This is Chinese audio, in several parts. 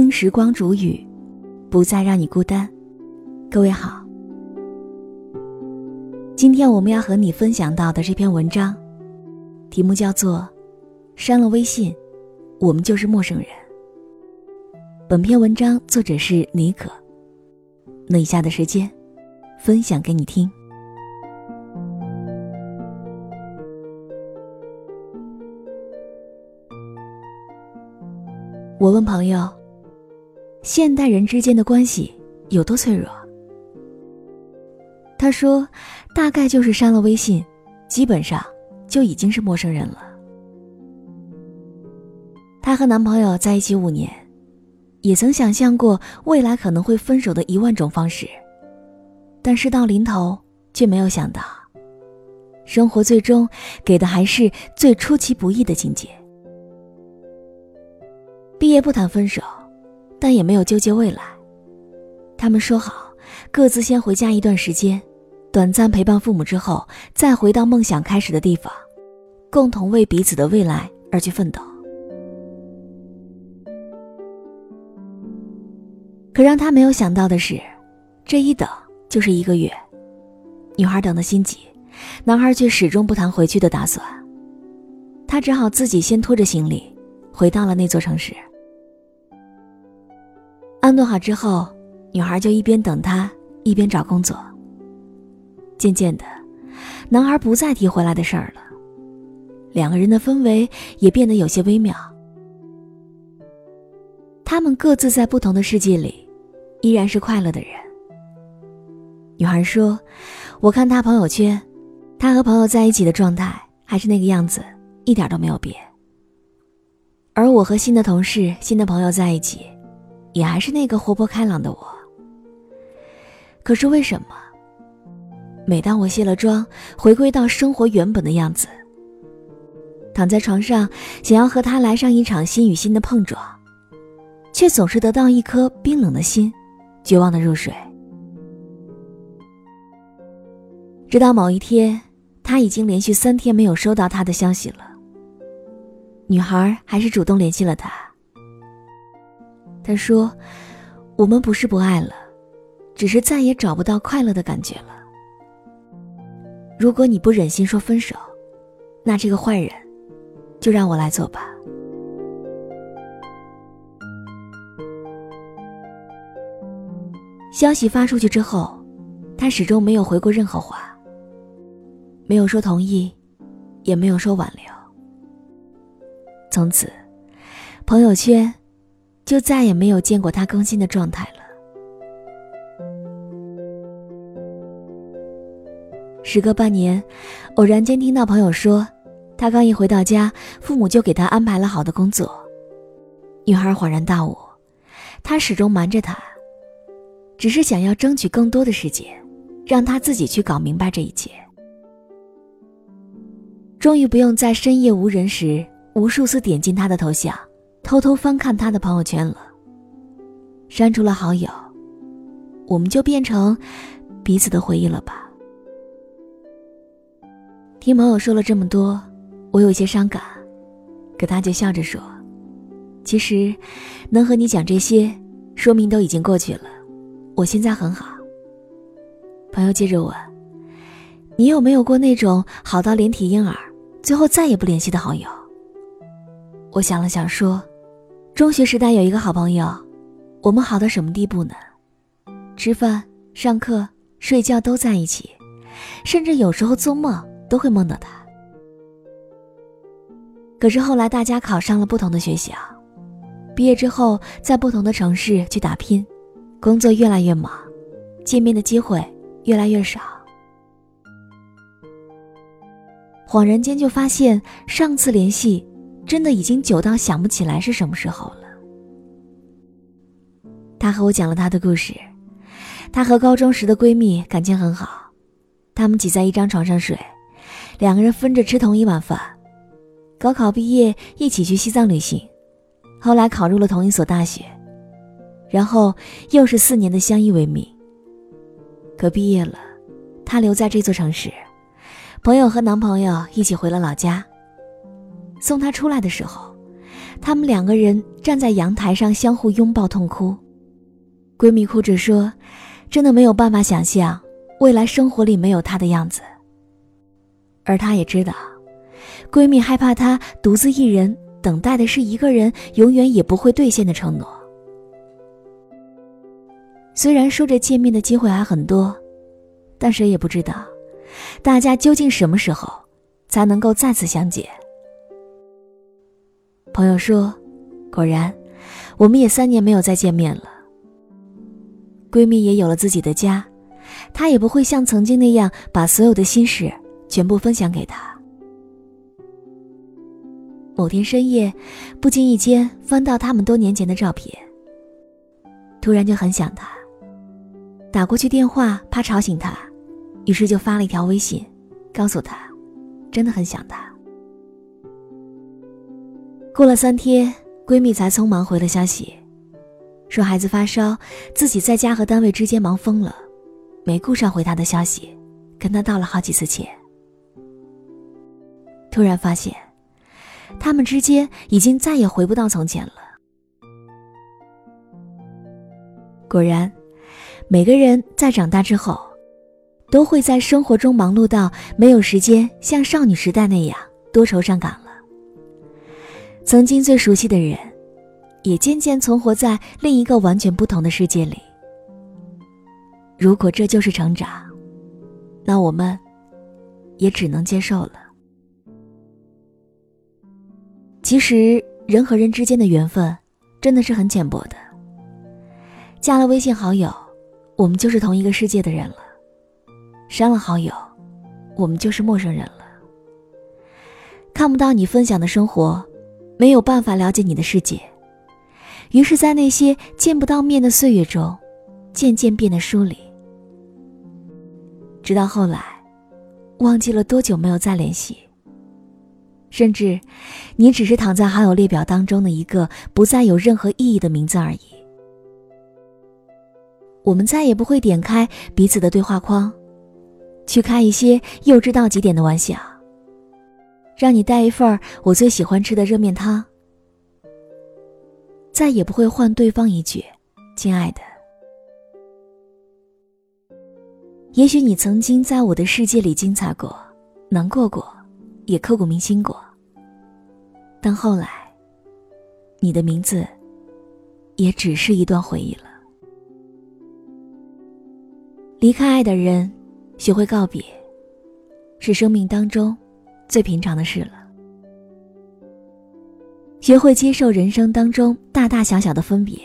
听时光煮雨，不再让你孤单。各位好，今天我们要和你分享到的这篇文章，题目叫做《删了微信，我们就是陌生人》。本篇文章作者是李可。那以下的时间，分享给你听。我问朋友：“现代人之间的关系有多脆弱？”他说：“大概就是删了微信，基本上就已经是陌生人了。”她和男朋友在一起五年，也曾想象过未来可能会分手的一万种方式，但事到临头，却没有想到，生活最终给的还是最出其不意的境界。毕业不谈分手，但也没有纠结未来。他们说好，各自先回家一段时间，短暂陪伴父母之后，再回到梦想开始的地方，共同为彼此的未来而去奋斗。可让他没有想到的是，这一等就是一个月。女孩等的心急，男孩却始终不谈回去的打算。他只好自己先拖着行李，回到了那座城市。安顿好之后，女孩就一边等他，一边找工作。渐渐的，男孩不再提回来的事儿了，两个人的氛围也变得有些微妙。他们各自在不同的世界里，依然是快乐的人。女孩说：“我看他朋友圈，他和朋友在一起的状态还是那个样子，一点都没有变。而我和新的同事、新的朋友在一起。”也还是那个活泼开朗的我。可是为什么，每当我卸了妆，回归到生活原本的样子，躺在床上想要和他来上一场心与心的碰撞，却总是得到一颗冰冷的心，绝望的入睡。直到某一天，他已经连续三天没有收到他的消息了。女孩还是主动联系了他。他说：“我们不是不爱了，只是再也找不到快乐的感觉了。如果你不忍心说分手，那这个坏人，就让我来做吧。”消息发出去之后，他始终没有回过任何话，没有说同意，也没有说挽留。从此，朋友圈。就再也没有见过他更新的状态了。时隔半年，偶然间听到朋友说，他刚一回到家，父母就给他安排了好的工作。女孩恍然大悟，他始终瞒着他，只是想要争取更多的时间，让他自己去搞明白这一切。终于不用在深夜无人时，无数次点进他的头像。偷偷翻看他的朋友圈了，删除了好友，我们就变成彼此的回忆了吧？听朋友说了这么多，我有些伤感，可他就笑着说：“其实，能和你讲这些，说明都已经过去了。我现在很好。”朋友接着问：“你有没有过那种好到连体婴儿，最后再也不联系的好友？”我想了想说。中学时代有一个好朋友，我们好到什么地步呢？吃饭、上课、睡觉都在一起，甚至有时候做梦都会梦到他。可是后来大家考上了不同的学校，毕业之后在不同的城市去打拼，工作越来越忙，见面的机会越来越少。恍然间就发现上次联系。真的已经久到想不起来是什么时候了。她和我讲了她的故事，她和高中时的闺蜜感情很好，她们挤在一张床上睡，两个人分着吃同一碗饭。高考毕业一起去西藏旅行，后来考入了同一所大学，然后又是四年的相依为命。可毕业了，她留在这座城市，朋友和男朋友一起回了老家。送她出来的时候，他们两个人站在阳台上相互拥抱痛哭。闺蜜哭着说：“真的没有办法想象未来生活里没有他的样子。”而她也知道，闺蜜害怕她独自一人等待的是一个人永远也不会兑现的承诺。虽然说着见面的机会还很多，但谁也不知道，大家究竟什么时候才能够再次相见。朋友说：“果然，我们也三年没有再见面了。”闺蜜也有了自己的家，她也不会像曾经那样把所有的心事全部分享给他。某天深夜，不经意间翻到他们多年前的照片，突然就很想他。打过去电话，怕吵醒他，于是就发了一条微信，告诉他，真的很想他。过了三天，闺蜜才匆忙回了消息，说孩子发烧，自己在家和单位之间忙疯了，没顾上回他的消息，跟他道了好几次歉。突然发现，他们之间已经再也回不到从前了。果然。每个人在长大之后，都会在生活中忙碌到没有时间像少女时代那样多愁善感了。曾经最熟悉的人，也渐渐存活在另一个完全不同的世界里。如果这就是成长，那我们也只能接受了。其实，人和人之间的缘分真的是很浅薄的。加了微信好友。我们就是同一个世界的人了，删了好友，我们就是陌生人了。看不到你分享的生活，没有办法了解你的世界，于是，在那些见不到面的岁月中，渐渐变得疏离。直到后来，忘记了多久没有再联系，甚至，你只是躺在好友列表当中的一个不再有任何意义的名字而已。我们再也不会点开彼此的对话框，去开一些幼稚到极点的玩笑。让你带一份我最喜欢吃的热面汤。再也不会换对方一句“亲爱的”。也许你曾经在我的世界里精彩过，难过过，也刻骨铭心过。但后来，你的名字，也只是一段回忆了。离开爱的人，学会告别，是生命当中最平常的事了。学会接受人生当中大大小小的分别，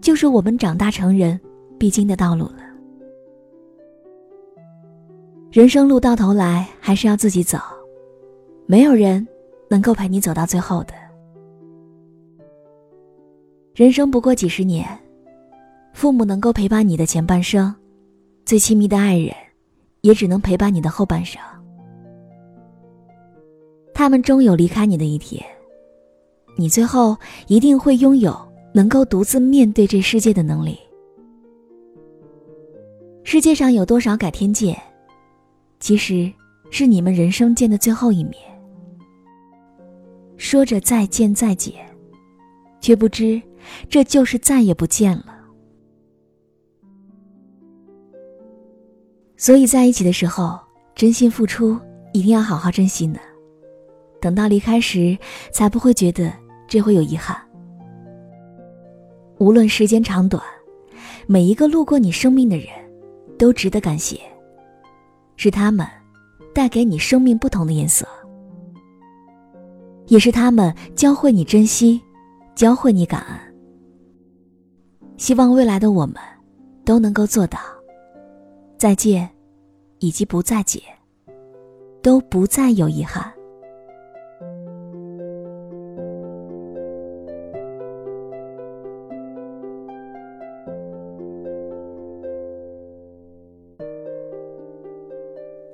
就是我们长大成人必经的道路了。人生路到头来还是要自己走，没有人能够陪你走到最后的。人生不过几十年，父母能够陪伴你的前半生。最亲密的爱人，也只能陪伴你的后半生。他们终有离开你的一天，你最后一定会拥有能够独自面对这世界的能力。世界上有多少改天见，其实是你们人生见的最后一面。说着再见再见，却不知这就是再也不见了。所以在一起的时候，真心付出一定要好好珍惜呢。等到离开时，才不会觉得这会有遗憾。无论时间长短，每一个路过你生命的人，都值得感谢。是他们，带给你生命不同的颜色，也是他们教会你珍惜，教会你感恩。希望未来的我们，都能够做到。再见。以及不再见，都不再有遗憾。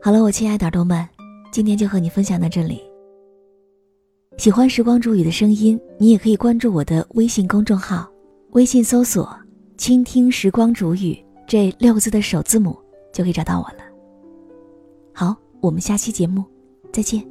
好了，我亲爱的耳朵们，今天就和你分享到这里。喜欢时光煮雨的声音，你也可以关注我的微信公众号，微信搜索“倾听时光煮雨”这六个字的首字母，就可以找到我了。好，我们下期节目再见。